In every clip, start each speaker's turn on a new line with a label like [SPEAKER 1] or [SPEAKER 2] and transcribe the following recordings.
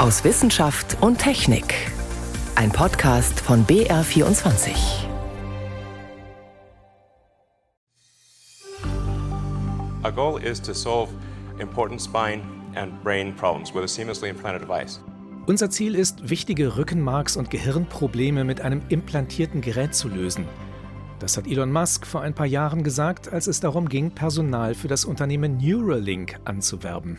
[SPEAKER 1] aus Wissenschaft und Technik. Ein Podcast von BR24.
[SPEAKER 2] Our goal is to solve important spine and brain problems with a seamlessly implanted device.
[SPEAKER 3] Unser Ziel ist, wichtige Rückenmarks- und Gehirnprobleme mit einem implantierten Gerät zu lösen. Das hat Elon Musk vor ein paar Jahren gesagt, als es darum ging, Personal für das Unternehmen Neuralink anzuwerben.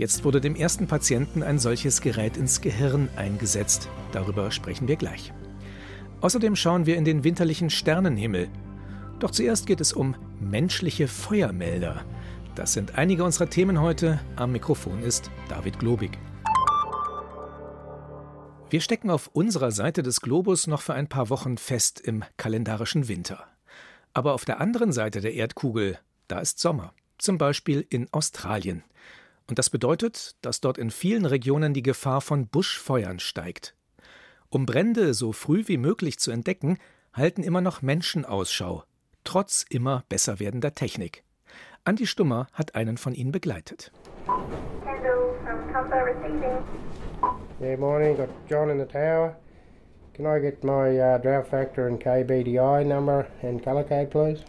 [SPEAKER 3] Jetzt wurde dem ersten Patienten ein solches Gerät ins Gehirn eingesetzt. Darüber sprechen wir gleich. Außerdem schauen wir in den winterlichen Sternenhimmel. Doch zuerst geht es um menschliche Feuermelder. Das sind einige unserer Themen heute. Am Mikrofon ist David Globig. Wir stecken auf unserer Seite des Globus noch für ein paar Wochen fest im kalendarischen Winter. Aber auf der anderen Seite der Erdkugel, da ist Sommer. Zum Beispiel in Australien. Und das bedeutet, dass dort in vielen Regionen die Gefahr von Buschfeuern steigt. Um Brände so früh wie möglich zu entdecken, halten immer noch Menschen Ausschau, trotz immer besser werdender Technik. Andi Stummer hat einen von ihnen begleitet.
[SPEAKER 4] Hello, from Tumba receiving.
[SPEAKER 5] Yeah, morning. Got John in the tower. Can I get my uh, drought factor and KBDI number and colour code, please?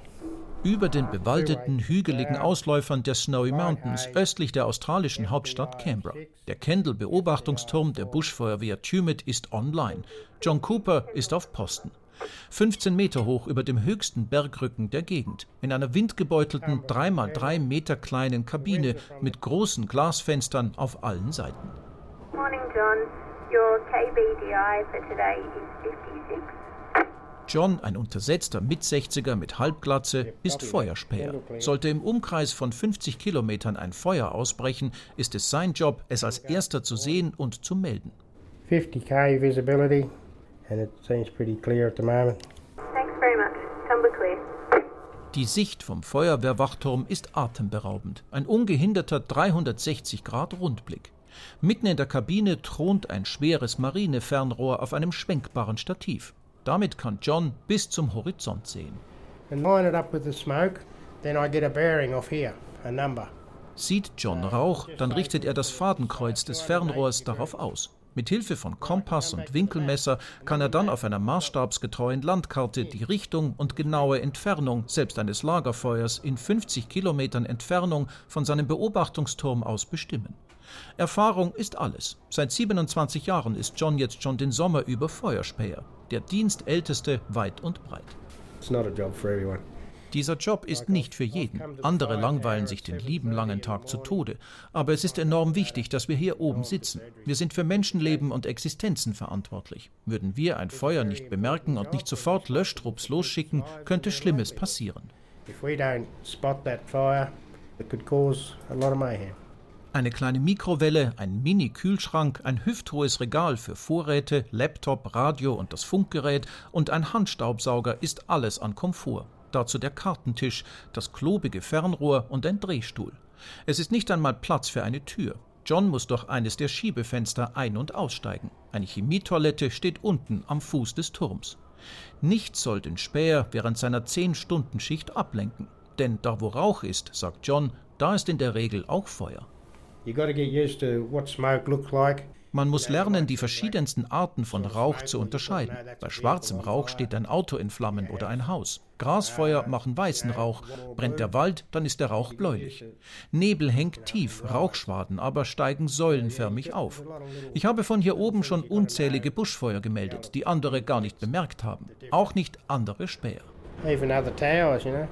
[SPEAKER 6] Über den bewaldeten, hügeligen Ausläufern der Snowy Mountains östlich der australischen Hauptstadt Canberra. Der Kendall-Beobachtungsturm der Buschfeuerwehr Tumut ist online. John Cooper ist auf Posten. 15 Meter hoch über dem höchsten Bergrücken der Gegend, in einer windgebeutelten 3x3 Meter kleinen Kabine mit großen Glasfenstern auf allen Seiten.
[SPEAKER 4] Morning, John. Your KBDI for today is 56.
[SPEAKER 6] John, ein untersetzter Mitsechziger mit Halbglatze, ist Feuerspäher. Sollte im Umkreis von 50 Kilometern ein Feuer ausbrechen, ist es sein Job, es als erster zu sehen und zu melden.
[SPEAKER 5] 50k visibility, and it seems pretty clear at the moment.
[SPEAKER 4] Thanks very much. Tumba clear.
[SPEAKER 6] Die Sicht vom Feuerwehrwachturm ist atemberaubend. Ein ungehinderter 360-Grad-Rundblick. Mitten in der Kabine thront ein schweres Marinefernrohr auf einem schwenkbaren Stativ. Damit kann John bis zum Horizont sehen.
[SPEAKER 5] And line it up with the smoke, then I get a bearing off here, a number.
[SPEAKER 6] Sieht John Rauch, dann richtet er das Fadenkreuz des Fernrohrs darauf aus. Mit Hilfe von Kompass und Winkelmesser kann er dann auf einer maßstabsgetreuen Landkarte die Richtung und genaue Entfernung selbst eines Lagerfeuers in 50 Kilometern Entfernung von seinem Beobachtungsturm aus bestimmen. Erfahrung ist alles. Seit 27 Jahren ist John jetzt schon den Sommer über Feuerspäher, der Dienstälteste weit und breit. Dieser Job ist nicht für jeden. Andere langweilen sich den lieben langen Tag zu Tode. Aber es ist enorm wichtig, dass wir hier oben sitzen. Wir sind für Menschenleben und Existenzen verantwortlich. Würden wir ein Feuer nicht bemerken und nicht sofort Löschtrupps losschicken, könnte Schlimmes passieren.
[SPEAKER 5] If we don't spot that fire, it could cause a lot of mayhem.
[SPEAKER 6] Eine kleine Mikrowelle, ein Mini-Kühlschrank, ein hüfthohes Regal für Vorräte, Laptop, Radio und das Funkgerät und ein Handstaubsauger ist alles an Komfort. Dazu der Kartentisch, das klobige Fernrohr und ein Drehstuhl. Es ist nicht einmal Platz für eine Tür. John muss durch eines der Schiebefenster ein- und aussteigen. Eine Chemietoilette steht unten am Fuß des Turms. Nichts soll den Späher während seiner 10-Stunden-Schicht ablenken. Denn da wo Rauch ist, sagt John, da ist in der Regel auch Feuer. Man muss lernen, die verschiedensten Arten von Rauch zu unterscheiden. Bei schwarzem Rauch steht ein Auto in Flammen oder ein Haus. Grasfeuer machen weißen Rauch. Brennt der Wald, dann ist der Rauch bläulich. Nebel hängt tief, Rauchschwaden aber steigen säulenförmig auf. Ich habe von hier oben schon unzählige Buschfeuer gemeldet, die andere gar nicht bemerkt haben. Auch nicht andere Späher.
[SPEAKER 5] Even other towers, you know.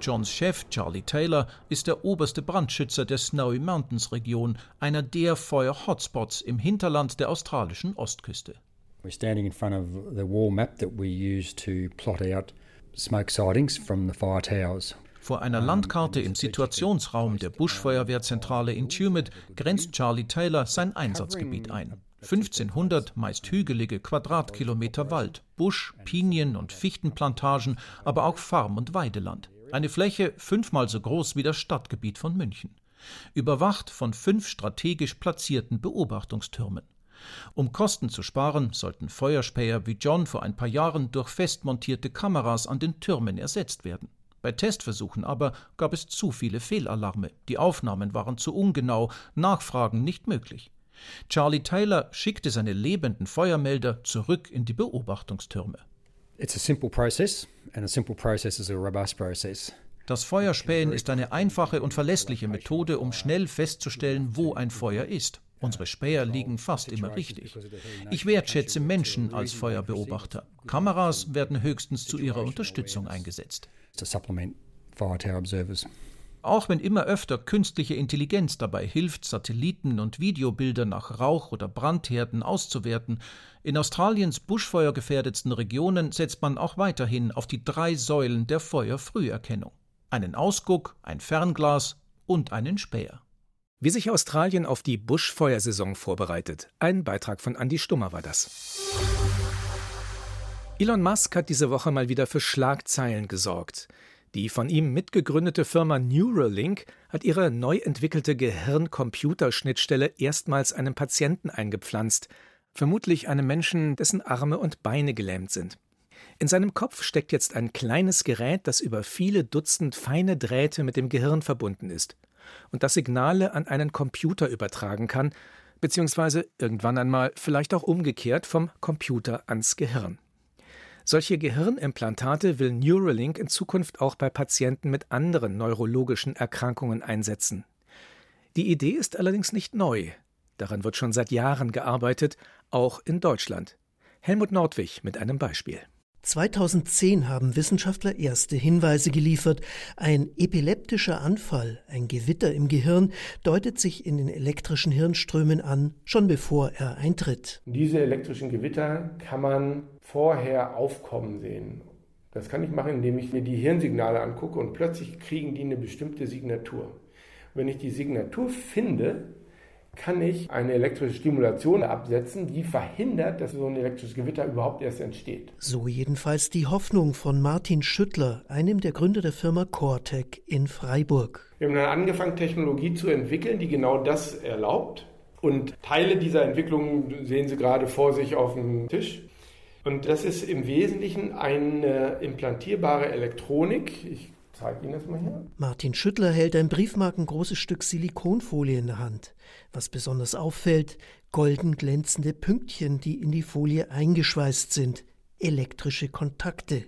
[SPEAKER 6] Johns Chef Charlie Taylor ist der oberste Brandschützer der Snowy Mountains Region, einer der Feuer-Hotspots im Hinterland der australischen Ostküste.
[SPEAKER 7] We're standing in front of the wall map that we use to plot out smoke sightings from the fire towers.
[SPEAKER 6] Vor einer Landkarte im Situationsraum der Buschfeuerwehrzentrale in Tumut grenzt Charlie Taylor sein Einsatzgebiet ein. 1500 meist hügelige Quadratkilometer Wald, Busch, Pinien- und Fichtenplantagen, aber auch Farm- und Weideland. Eine Fläche fünfmal so groß wie das Stadtgebiet von München. Überwacht von fünf strategisch platzierten Beobachtungstürmen. Um Kosten zu sparen, sollten Feuerspäher wie John vor ein paar Jahren durch fest montierte Kameras an den Türmen ersetzt werden. Bei Testversuchen aber gab es zu viele Fehlalarme, die Aufnahmen waren zu ungenau, Nachfragen nicht möglich. Charlie Taylor schickte seine lebenden Feuermelder zurück in die Beobachtungstürme.
[SPEAKER 7] It's a simple process, and a simple process is a robust process.
[SPEAKER 6] Das Feuerspähen ist eine einfache und verlässliche Methode, um schnell festzustellen, wo ein Feuer ist. Unsere Späher liegen fast immer richtig. Ich wertschätze Menschen als Feuerbeobachter. Kameras werden höchstens zu ihrer Unterstützung eingesetzt.
[SPEAKER 7] To supplement fire tower observers.
[SPEAKER 6] Auch wenn immer öfter künstliche Intelligenz dabei hilft, Satelliten und Videobilder nach Rauch- oder Brandherden auszuwerten, in Australiens buschfeuergefährdetsten Regionen setzt man auch weiterhin auf die drei Säulen der Feuerfrüherkennung. Einen Ausguck, ein Fernglas und einen Späher.
[SPEAKER 3] Wie sich Australien auf die Buschfeuersaison vorbereitet. Ein Beitrag von Andy Stummer war das. Elon Musk hat diese Woche mal wieder für Schlagzeilen gesorgt. Die von ihm mitgegründete Firma Neuralink hat ihre neu entwickelte Gehirn-Computer-Schnittstelle erstmals einem Patienten eingepflanzt, vermutlich einem Menschen, dessen Arme und Beine gelähmt sind. In seinem Kopf steckt jetzt ein kleines Gerät, das über viele Dutzend feine Drähte mit dem Gehirn verbunden ist und das Signale an einen Computer übertragen kann, beziehungsweise irgendwann einmal vielleicht auch umgekehrt vom Computer ans Gehirn. Solche Gehirnimplantate will Neuralink in Zukunft auch bei Patienten mit anderen neurologischen Erkrankungen einsetzen. Die Idee ist allerdings nicht neu. Daran wird schon seit Jahren gearbeitet, auch in Deutschland. Helmut Nordwig mit einem Beispiel.
[SPEAKER 8] 2010 haben Wissenschaftler erste Hinweise geliefert. Ein epileptischer Anfall, ein Gewitter im Gehirn, deutet sich in den elektrischen Hirnströmen an, schon bevor er eintritt.
[SPEAKER 5] Diese elektrischen Gewitter kann man vorher aufkommen sehen. Das kann ich machen, indem ich mir die Hirnsignale angucke und plötzlich kriegen die eine bestimmte Signatur. Wenn ich die Signatur finde, kann ich eine elektrische Stimulation absetzen, die verhindert, dass so ein elektrisches Gewitter überhaupt erst entsteht.
[SPEAKER 8] So jedenfalls die Hoffnung von Martin Schüttler, einem der Gründer der Firma Cortec in Freiburg.
[SPEAKER 5] Wir haben dann angefangen, Technologie zu entwickeln, die genau das erlaubt. Und Teile dieser Entwicklung sehen Sie gerade vor sich auf dem Tisch. Und das ist im Wesentlichen eine implantierbare Elektronik. Ich zeige Ihnen das mal hier.
[SPEAKER 8] Martin Schüttler hält ein briefmarkengroßes Stück Silikonfolie in der Hand. Was besonders auffällt, golden glänzende Pünktchen, die in die Folie eingeschweißt sind, elektrische Kontakte.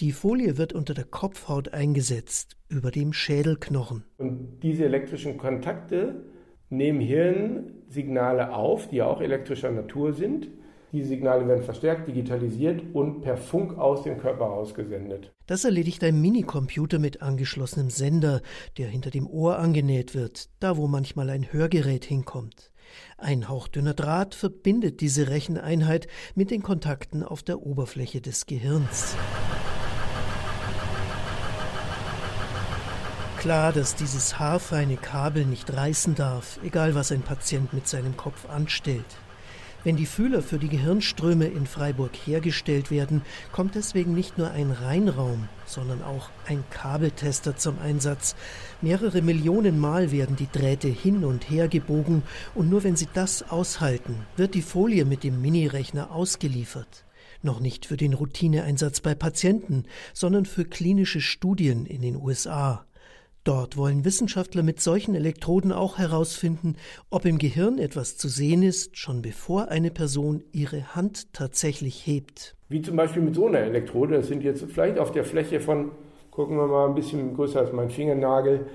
[SPEAKER 8] Die Folie wird unter der Kopfhaut eingesetzt, über dem Schädelknochen.
[SPEAKER 5] Und diese elektrischen Kontakte nehmen Hirnsignale auf, die auch elektrischer Natur sind. Diese Signale werden verstärkt, digitalisiert und per Funk aus dem Körper ausgesendet.
[SPEAKER 8] Das erledigt ein Minicomputer mit angeschlossenem Sender, der hinter dem Ohr angenäht wird, da wo manchmal ein Hörgerät hinkommt. Ein hauchdünner Draht verbindet diese Recheneinheit mit den Kontakten auf der Oberfläche des Gehirns. Klar, dass dieses haarfeine Kabel nicht reißen darf, egal was ein Patient mit seinem Kopf anstellt. Wenn die Fühler für die Gehirnströme in Freiburg hergestellt werden, kommt deswegen nicht nur ein Reinraum, sondern auch ein Kabeltester zum Einsatz. Mehrere Millionen Mal werden die Drähte hin und her gebogen und nur wenn sie das aushalten, wird die Folie mit dem Minirechner ausgeliefert. Noch nicht für den Routineeinsatz bei Patienten, sondern für klinische Studien in den USA. Dort wollen Wissenschaftler mit solchen Elektroden auch herausfinden, ob im Gehirn etwas zu sehen ist, schon bevor eine Person ihre Hand tatsächlich hebt.
[SPEAKER 5] Wie zum Beispiel mit so einer Elektrode. Das sind jetzt vielleicht auf der Fläche von, gucken wir mal, ein bisschen größer als mein Fingernagel,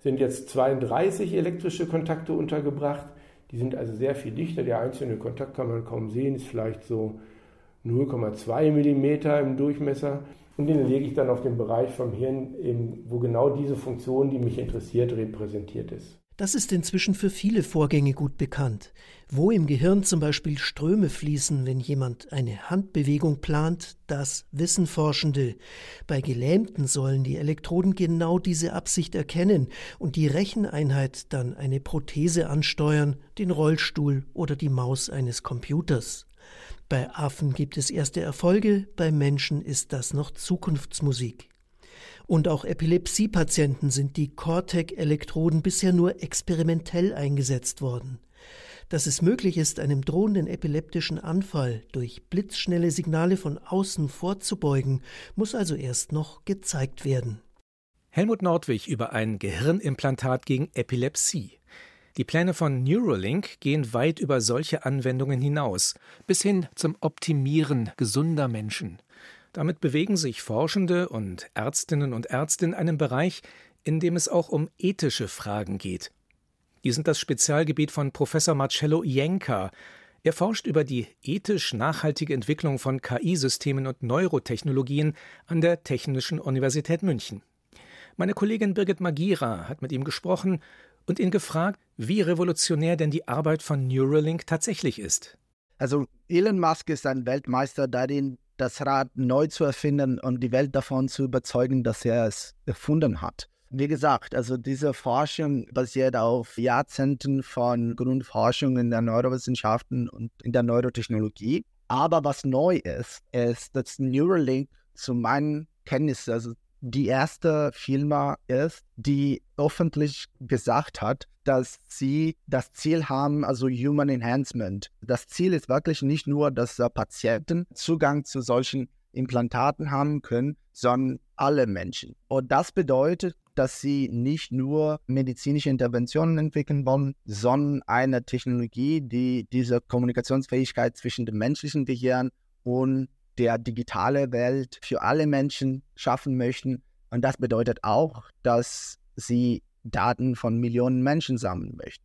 [SPEAKER 5] sind jetzt 32 elektrische Kontakte untergebracht. Die sind also sehr viel dichter. Der einzelne Kontakt kann man kaum sehen, ist vielleicht so 0,2 Millimeter im Durchmesser. Und den lege ich dann auf den Bereich vom Hirn, wo genau diese Funktion, die mich interessiert, repräsentiert ist.
[SPEAKER 8] Das ist inzwischen für viele Vorgänge gut bekannt. Wo im Gehirn zum Beispiel Ströme fließen, wenn jemand eine Handbewegung plant, das wissen Forschende. Bei Gelähmten sollen die Elektroden genau diese Absicht erkennen und die Recheneinheit dann eine Prothese ansteuern, den Rollstuhl oder die Maus eines Computers. Bei Affen gibt es erste Erfolge, bei Menschen ist das noch Zukunftsmusik. Und auch Epilepsiepatienten sind die Cortec-Elektroden bisher nur experimentell eingesetzt worden. Dass es möglich ist, einem drohenden epileptischen Anfall durch blitzschnelle Signale von außen vorzubeugen, muss also erst noch gezeigt werden.
[SPEAKER 3] Helmut Nordwig über ein Gehirnimplantat gegen Epilepsie. Die Pläne von Neuralink gehen weit über solche Anwendungen hinaus, bis hin zum Optimieren gesunder Menschen. Damit bewegen sich Forschende und Ärztinnen und Ärzte in einem Bereich, in dem es auch um ethische Fragen geht. Die sind das Spezialgebiet von Professor Marcello Ienka. Er forscht über die ethisch nachhaltige Entwicklung von KI-Systemen und Neurotechnologien an der Technischen Universität München. Meine Kollegin Birgit Magira hat mit ihm gesprochen und ihn gefragt, wie revolutionär denn die Arbeit von Neuralink tatsächlich ist.
[SPEAKER 9] Also Elon Musk ist ein Weltmeister darin, das Rad neu zu erfinden und die Welt davon zu überzeugen, dass er es erfunden hat. Wie gesagt, also diese Forschung basiert auf Jahrzehnten von Grundforschung in der Neurowissenschaften und in der Neurotechnologie. Aber was neu ist, ist, dass Neuralink zu meinen Kenntnissen, also die erste Firma ist, die öffentlich gesagt hat, dass sie das Ziel haben, also Human Enhancement. Das Ziel ist wirklich nicht nur, dass Patienten Zugang zu solchen Implantaten haben können, sondern alle Menschen. Und das bedeutet, dass sie nicht nur medizinische Interventionen entwickeln wollen, sondern eine Technologie, die diese Kommunikationsfähigkeit zwischen dem menschlichen Gehirn und der digitale Welt für alle Menschen schaffen möchten. Und das bedeutet auch, dass sie Daten von Millionen Menschen sammeln möchten.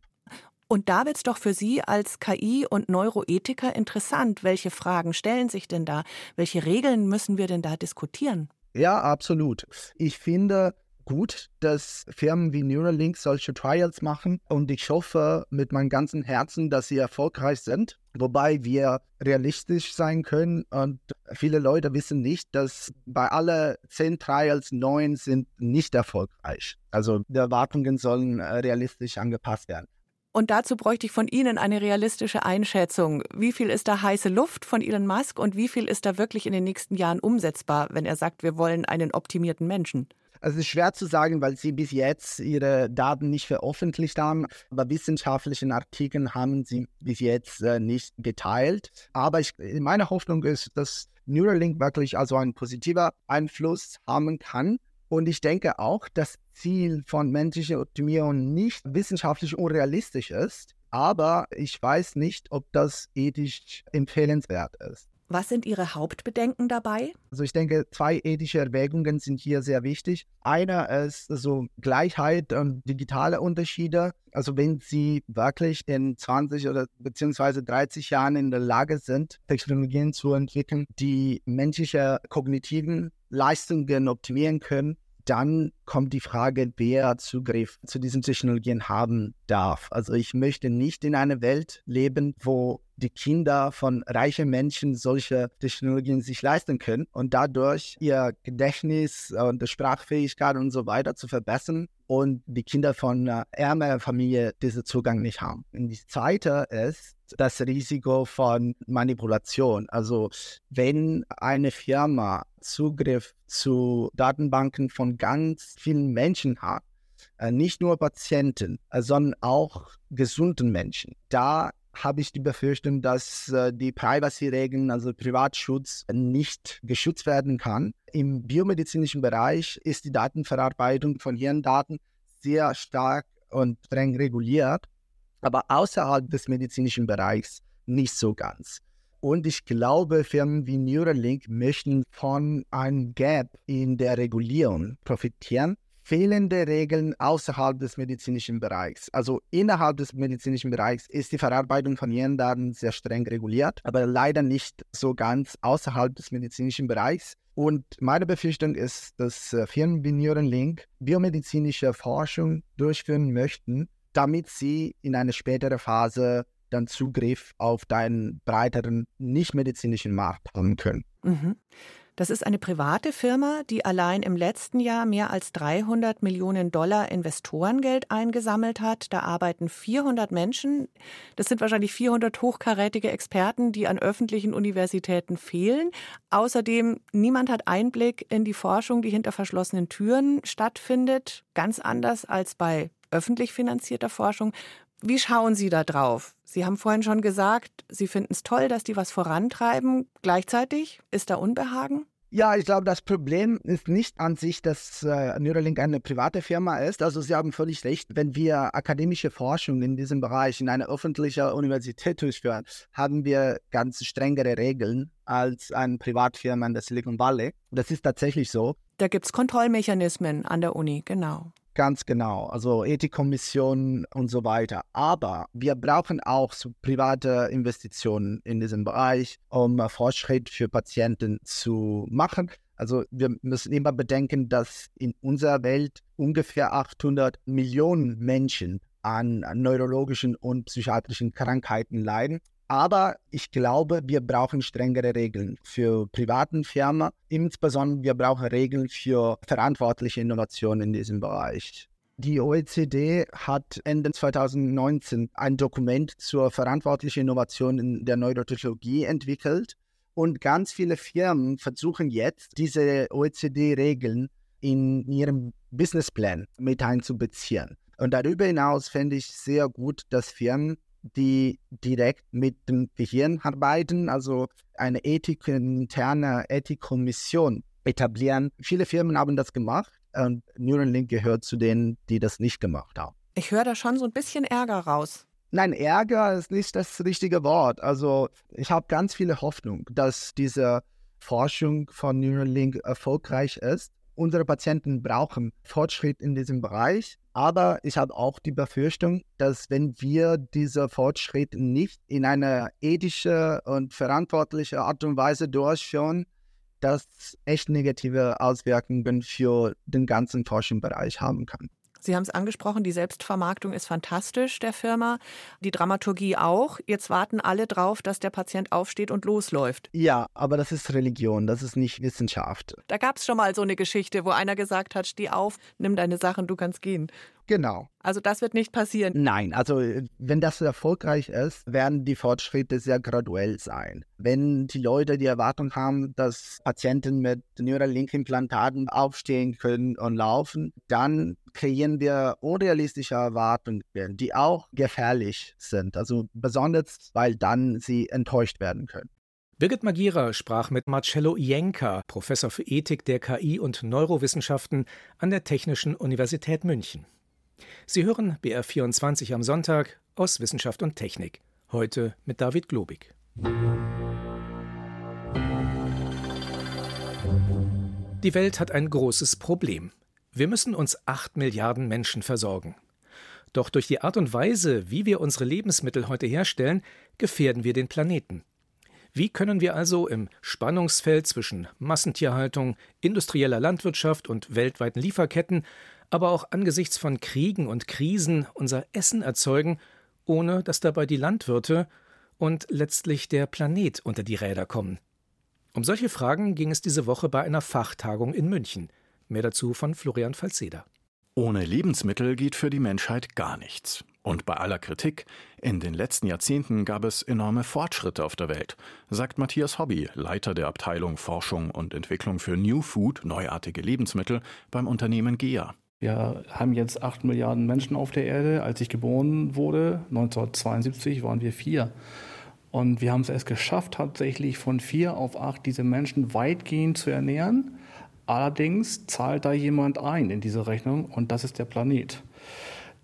[SPEAKER 10] Und da wird es doch für Sie als KI- und Neuroethiker interessant. Welche Fragen stellen sich denn da? Welche Regeln müssen wir denn da diskutieren?
[SPEAKER 9] Ja, absolut. Ich finde, gut, dass Firmen wie Neuralink solche Trials machen und ich hoffe mit meinem ganzen Herzen, dass sie erfolgreich sind. Wobei wir realistisch sein können und viele Leute wissen nicht, dass bei alle zehn Trials neun sind nicht erfolgreich. Also die Erwartungen sollen äh, realistisch angepasst werden.
[SPEAKER 10] Und dazu bräuchte ich von Ihnen eine realistische Einschätzung. Wie viel ist da heiße Luft von Elon Musk und wie viel ist da wirklich in den nächsten Jahren umsetzbar, wenn er sagt, wir wollen einen optimierten Menschen?
[SPEAKER 9] Also es ist schwer zu sagen, weil sie bis jetzt ihre Daten nicht veröffentlicht haben. Aber wissenschaftlichen Artikeln haben sie bis jetzt äh, nicht geteilt. Aber ich, meine Hoffnung ist, dass Neuralink wirklich also einen positiven Einfluss haben kann. Und ich denke auch, das Ziel von menschlicher Optimierung nicht wissenschaftlich unrealistisch ist. Aber ich weiß nicht, ob das ethisch empfehlenswert ist.
[SPEAKER 10] Was sind Ihre Hauptbedenken dabei?
[SPEAKER 9] Also ich denke, zwei ethische Erwägungen sind hier sehr wichtig. Einer ist so Gleichheit und digitale Unterschiede. Also wenn Sie wirklich in 20 oder beziehungsweise 30 Jahren in der Lage sind, Technologien zu entwickeln, die menschliche kognitiven Leistungen optimieren können, dann kommt die Frage, wer Zugriff zu diesen Technologien haben darf. Also ich möchte nicht in einer Welt leben, wo die Kinder von reichen Menschen solche Technologien sich leisten können und dadurch ihr Gedächtnis und Sprachfähigkeit und so weiter zu verbessern und die Kinder von ärmeren Familie diesen Zugang nicht haben. Und die zweite ist das Risiko von Manipulation. Also wenn eine Firma Zugriff zu Datenbanken von ganz vielen Menschen hat, äh, nicht nur Patienten, äh, sondern auch gesunden Menschen, da habe ich die Befürchtung, dass äh, die Privacy-Regeln, also Privatschutz, nicht geschützt werden kann. Im biomedizinischen Bereich ist die Datenverarbeitung von Hirndaten sehr stark und streng reguliert, aber außerhalb des medizinischen Bereichs nicht so ganz. Und ich glaube, Firmen wie Neuralink möchten von einem Gap in der Regulierung profitieren fehlende Regeln außerhalb des medizinischen Bereichs. Also innerhalb des medizinischen Bereichs ist die Verarbeitung von Hirndaten sehr streng reguliert, aber leider nicht so ganz außerhalb des medizinischen Bereichs. Und meine Befürchtung ist, dass äh, Firmen wie Neuralink biomedizinische Forschung durchführen möchten, damit sie in eine spätere Phase dann Zugriff auf deinen breiteren nicht-medizinischen Markt haben können.
[SPEAKER 10] Mhm. Das ist eine private Firma, die allein im letzten Jahr mehr als 300 Millionen Dollar Investorengeld eingesammelt hat. Da arbeiten 400 Menschen. Das sind wahrscheinlich 400 hochkarätige Experten, die an öffentlichen Universitäten fehlen. Außerdem, niemand hat Einblick in die Forschung, die hinter verschlossenen Türen stattfindet. Ganz anders als bei öffentlich finanzierter Forschung. Wie schauen Sie da drauf? Sie haben vorhin schon gesagt, Sie finden es toll, dass die was vorantreiben. Gleichzeitig ist da Unbehagen?
[SPEAKER 9] Ja, ich glaube, das Problem ist nicht an sich, dass äh, Neuralink eine private Firma ist. Also Sie haben völlig recht. Wenn wir akademische Forschung in diesem Bereich in einer öffentlichen Universität durchführen, haben wir ganz strengere Regeln als eine Privatfirma in der Silicon Valley. Das ist tatsächlich so.
[SPEAKER 10] Da gibt es Kontrollmechanismen an der Uni, genau.
[SPEAKER 9] Ganz genau, also Ethikkommissionen und so weiter. Aber wir brauchen auch so private Investitionen in diesem Bereich, um Fortschritt für Patienten zu machen. Also wir müssen immer bedenken, dass in unserer Welt ungefähr 800 Millionen Menschen an neurologischen und psychiatrischen Krankheiten leiden. Aber ich glaube, wir brauchen strengere Regeln für privaten Firmen. Insbesondere wir brauchen Regeln für verantwortliche Innovation in diesem Bereich. Die OECD hat Ende 2019 ein Dokument zur verantwortlichen Innovation in der Neurotechnologie entwickelt. Und ganz viele Firmen versuchen jetzt, diese OECD-Regeln in ihrem Businessplan mit einzubeziehen. Und darüber hinaus fände ich sehr gut, dass Firmen die direkt mit dem Gehirn arbeiten, also eine Ethik, interne Ethikkommission etablieren. Viele Firmen haben das gemacht und Neuralink gehört zu denen, die das nicht gemacht haben.
[SPEAKER 10] Ich höre da schon so ein bisschen Ärger raus.
[SPEAKER 9] Nein, Ärger ist nicht das richtige Wort. Also ich habe ganz viele Hoffnung, dass diese Forschung von Neuralink erfolgreich ist. Unsere Patienten brauchen Fortschritt in diesem Bereich. Aber ich habe auch die Befürchtung, dass wenn wir diese Fortschritt nicht in eine ethische und verantwortliche Art und Weise durchführen, das echt negative Auswirkungen für den ganzen Forschungsbereich haben kann.
[SPEAKER 10] Sie haben es angesprochen, die Selbstvermarktung ist fantastisch der Firma, die Dramaturgie auch. Jetzt warten alle drauf, dass der Patient aufsteht und losläuft.
[SPEAKER 9] Ja, aber das ist Religion, das ist nicht Wissenschaft.
[SPEAKER 10] Da gab es schon mal so eine Geschichte, wo einer gesagt hat, steh auf, nimm deine Sachen, du kannst gehen.
[SPEAKER 9] Genau.
[SPEAKER 10] Also das wird nicht passieren.
[SPEAKER 9] Nein, also wenn das erfolgreich ist, werden die Fortschritte sehr graduell sein. Wenn die Leute die Erwartung haben, dass Patienten mit Neuralink-Implantaten aufstehen können und laufen, dann kreieren wir unrealistische Erwartungen, die auch gefährlich sind. Also besonders, weil dann sie enttäuscht werden können.
[SPEAKER 3] Birgit Magira sprach mit Marcello Jenka, Professor für Ethik der KI und Neurowissenschaften an der Technischen Universität München. Sie hören BR24 am Sonntag aus Wissenschaft und Technik. Heute mit David Globig. Die Welt hat ein großes Problem. Wir müssen uns acht Milliarden Menschen versorgen. Doch durch die Art und Weise, wie wir unsere Lebensmittel heute herstellen, gefährden wir den Planeten. Wie können wir also im Spannungsfeld zwischen Massentierhaltung, industrieller Landwirtschaft und weltweiten Lieferketten aber auch angesichts von Kriegen und Krisen unser Essen erzeugen, ohne dass dabei die Landwirte und letztlich der Planet unter die Räder kommen. Um solche Fragen ging es diese Woche bei einer Fachtagung in München. Mehr dazu von Florian Falzeder.
[SPEAKER 11] Ohne Lebensmittel geht für die Menschheit gar nichts. Und bei aller Kritik, in den letzten Jahrzehnten gab es enorme Fortschritte auf der Welt, sagt Matthias Hobby, Leiter der Abteilung Forschung und Entwicklung für New Food, neuartige Lebensmittel, beim Unternehmen GEA.
[SPEAKER 12] Wir haben jetzt acht Milliarden Menschen auf der Erde. Als ich geboren wurde, 1972, waren wir vier. Und wir haben es erst geschafft, tatsächlich von vier auf acht diese Menschen weitgehend zu ernähren. Allerdings zahlt da jemand ein in diese Rechnung und das ist der Planet.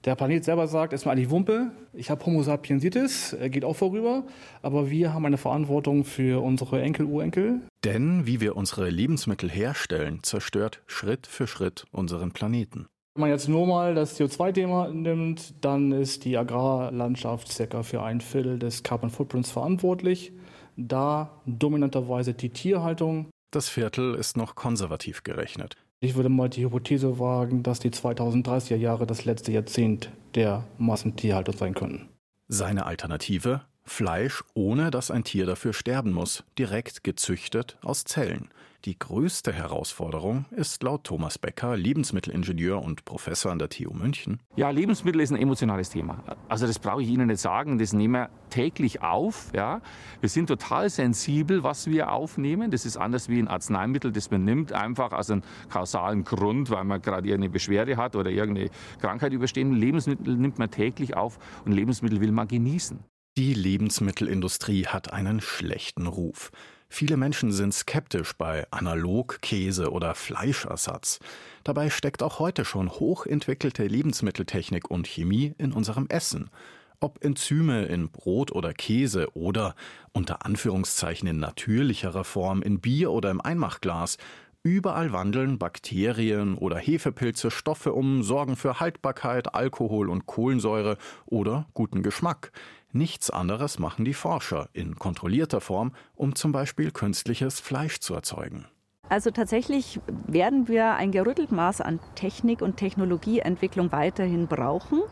[SPEAKER 12] Der Planet selber sagt, ist mir eigentlich Wumpe, ich habe Homo sapiensitis, er geht auch vorüber, aber wir haben eine Verantwortung für unsere Enkel, Urenkel.
[SPEAKER 11] Denn wie wir unsere Lebensmittel herstellen, zerstört Schritt für Schritt unseren Planeten.
[SPEAKER 12] Wenn man jetzt nur mal das CO2-Thema nimmt, dann ist die Agrarlandschaft circa für ein Viertel des Carbon Footprints verantwortlich. Da dominanterweise die Tierhaltung.
[SPEAKER 11] Das Viertel ist noch konservativ gerechnet.
[SPEAKER 12] Ich würde mal die Hypothese wagen, dass die 2030er Jahre das letzte Jahrzehnt der Massentierhaltung sein können.
[SPEAKER 11] Seine Alternative? Fleisch, ohne dass ein Tier dafür sterben muss, direkt gezüchtet aus Zellen. Die größte Herausforderung ist laut Thomas Becker, Lebensmittelingenieur und Professor an der TU München.
[SPEAKER 13] Ja, Lebensmittel ist ein emotionales Thema. Also das brauche ich Ihnen nicht sagen, das nehmen wir täglich auf. Ja. Wir sind total sensibel, was wir aufnehmen. Das ist anders wie ein Arzneimittel, das man nimmt, einfach aus einem kausalen Grund, weil man gerade irgendeine Beschwerde hat oder irgendeine Krankheit überstehen. Lebensmittel nimmt man täglich auf und Lebensmittel will man genießen.
[SPEAKER 11] Die Lebensmittelindustrie hat einen schlechten Ruf. Viele Menschen sind skeptisch bei Analogkäse oder Fleischersatz. Dabei steckt auch heute schon hochentwickelte Lebensmitteltechnik und Chemie in unserem Essen. Ob Enzyme in Brot oder Käse oder unter Anführungszeichen in natürlicherer Form in Bier oder im Einmachglas, überall wandeln Bakterien oder Hefepilze Stoffe um, sorgen für Haltbarkeit, Alkohol und Kohlensäure oder guten Geschmack. Nichts anderes machen die Forscher in kontrollierter Form, um zum Beispiel künstliches Fleisch zu erzeugen.
[SPEAKER 14] Also tatsächlich werden wir ein gerüttelt Maß an Technik und Technologieentwicklung weiterhin brauchen.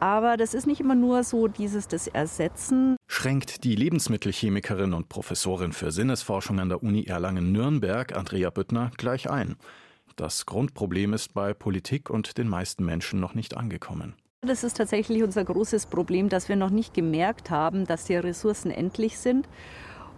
[SPEAKER 14] Aber das ist nicht immer nur so dieses das Ersetzen.
[SPEAKER 11] Schränkt die Lebensmittelchemikerin und Professorin für Sinnesforschung an der Uni Erlangen-Nürnberg, Andrea Büttner, gleich ein. Das Grundproblem ist bei Politik und den meisten Menschen noch nicht angekommen.
[SPEAKER 14] Das ist tatsächlich unser großes Problem, dass wir noch nicht gemerkt haben, dass die Ressourcen endlich sind.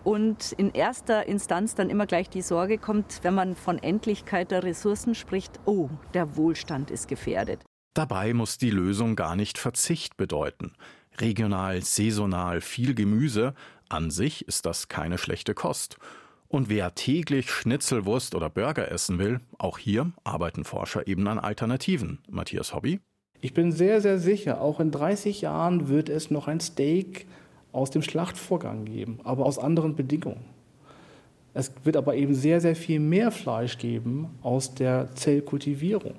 [SPEAKER 14] Und in erster Instanz dann immer gleich die Sorge kommt, wenn man von Endlichkeit der Ressourcen spricht, oh, der Wohlstand ist gefährdet.
[SPEAKER 11] Dabei muss die Lösung gar nicht Verzicht bedeuten. Regional, saisonal, viel Gemüse, an sich ist das keine schlechte Kost. Und wer täglich Schnitzelwurst oder Burger essen will, auch hier arbeiten Forscher eben an Alternativen. Matthias Hobby?
[SPEAKER 12] Ich bin sehr, sehr sicher, auch in 30 Jahren wird es noch ein Steak aus dem Schlachtvorgang geben, aber aus anderen Bedingungen. Es wird aber eben sehr, sehr viel mehr Fleisch geben aus der Zellkultivierung.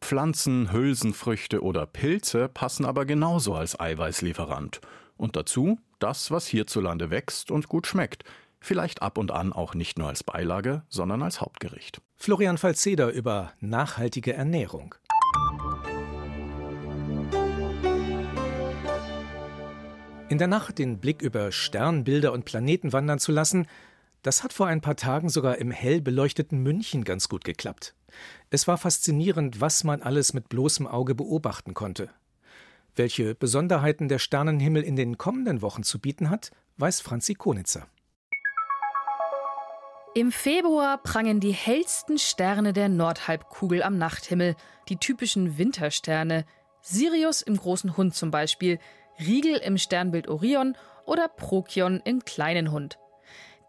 [SPEAKER 11] Pflanzen, Hülsenfrüchte oder Pilze passen aber genauso als Eiweißlieferant. Und dazu das, was hierzulande wächst und gut schmeckt. Vielleicht ab und an auch nicht nur als Beilage, sondern als Hauptgericht.
[SPEAKER 3] Florian Falzeder über nachhaltige Ernährung. In der Nacht den Blick über Sternbilder und Planeten wandern zu lassen, das hat vor ein paar Tagen sogar im hell beleuchteten München ganz gut geklappt. Es war faszinierend, was man alles mit bloßem Auge beobachten konnte. Welche Besonderheiten der Sternenhimmel in den kommenden Wochen zu bieten hat, weiß Franzi Konitzer.
[SPEAKER 15] Im Februar prangen die hellsten Sterne der Nordhalbkugel am Nachthimmel, die typischen Wintersterne, Sirius im großen Hund zum Beispiel, Riegel im Sternbild Orion oder Prokion im kleinen Hund.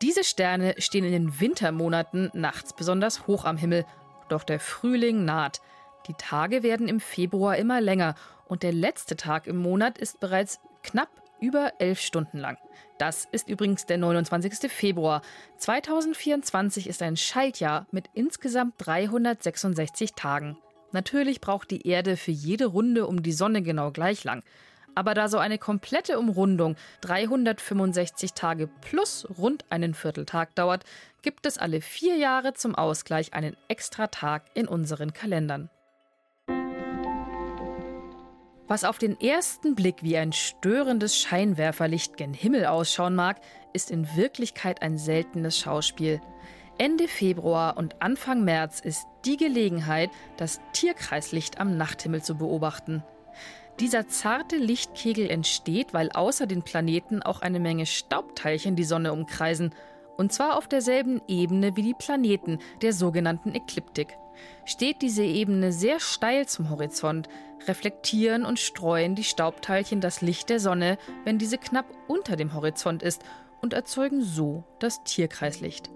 [SPEAKER 15] Diese Sterne stehen in den Wintermonaten nachts besonders hoch am Himmel, doch der Frühling naht. Die Tage werden im Februar immer länger und der letzte Tag im Monat ist bereits knapp über elf Stunden lang. Das ist übrigens der 29. Februar. 2024 ist ein Schaltjahr mit insgesamt 366 Tagen. Natürlich braucht die Erde für jede Runde um die Sonne genau gleich lang. Aber da so eine komplette Umrundung 365 Tage plus rund einen Vierteltag dauert, gibt es alle vier Jahre zum Ausgleich einen extra Tag in unseren Kalendern. Was auf den ersten Blick wie ein störendes Scheinwerferlicht gen Himmel ausschauen mag, ist in Wirklichkeit ein seltenes Schauspiel. Ende Februar und Anfang März ist die Gelegenheit, das Tierkreislicht am Nachthimmel zu beobachten. Dieser zarte Lichtkegel entsteht, weil außer den Planeten auch eine Menge Staubteilchen die Sonne umkreisen, und zwar auf derselben Ebene wie die Planeten, der sogenannten Ekliptik. Steht diese Ebene sehr steil zum Horizont, reflektieren und streuen die Staubteilchen das Licht der Sonne, wenn diese knapp unter dem Horizont ist, und erzeugen so das Tierkreislicht.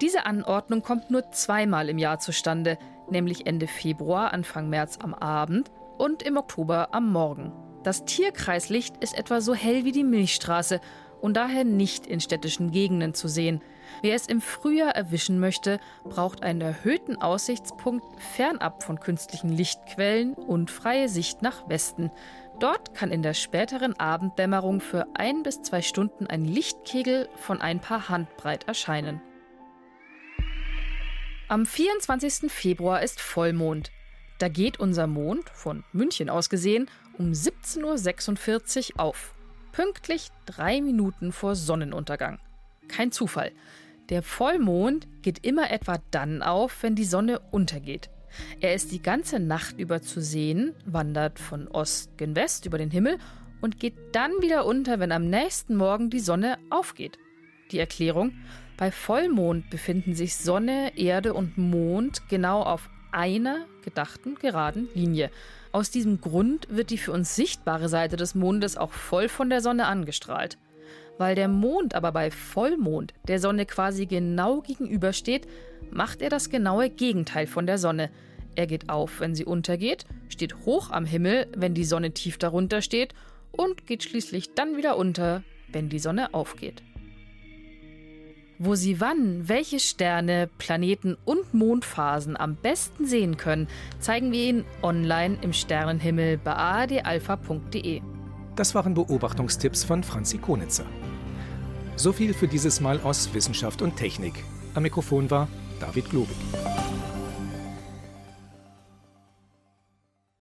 [SPEAKER 15] Diese Anordnung kommt nur zweimal im Jahr zustande, nämlich Ende Februar, Anfang März am Abend und im Oktober am Morgen. Das Tierkreislicht ist etwa so hell wie die Milchstraße und daher nicht in städtischen Gegenden zu sehen. Wer es im Frühjahr erwischen möchte, braucht einen erhöhten Aussichtspunkt fernab von künstlichen Lichtquellen und freie Sicht nach Westen. Dort kann in der späteren Abenddämmerung für ein bis zwei Stunden ein Lichtkegel von ein paar Handbreit erscheinen. Am 24. Februar ist Vollmond. Da geht unser Mond, von München aus gesehen, um 17.46 Uhr auf. Pünktlich drei Minuten vor Sonnenuntergang. Kein Zufall. Der Vollmond geht immer etwa dann auf, wenn die Sonne untergeht. Er ist die ganze Nacht über zu sehen, wandert von Ost gen West über den Himmel und geht dann wieder unter, wenn am nächsten Morgen die Sonne aufgeht. Die Erklärung: Bei Vollmond befinden sich Sonne, Erde und Mond genau auf einer gedachten geraden Linie. Aus diesem Grund wird die für uns sichtbare Seite des Mondes auch voll von der Sonne angestrahlt. Weil der Mond aber bei Vollmond der Sonne quasi genau gegenübersteht, macht er das genaue Gegenteil von der Sonne. Er geht auf, wenn sie untergeht, steht hoch am Himmel, wenn die Sonne tief darunter steht und geht schließlich dann wieder unter, wenn die Sonne aufgeht. Wo Sie wann welche Sterne, Planeten und Mondphasen am besten sehen können, zeigen wir Ihnen online im Sternenhimmel bei adalpha.de.
[SPEAKER 3] Das waren Beobachtungstipps von Franzi Konitzer. So viel für dieses Mal aus Wissenschaft und Technik. Am Mikrofon war David Globig.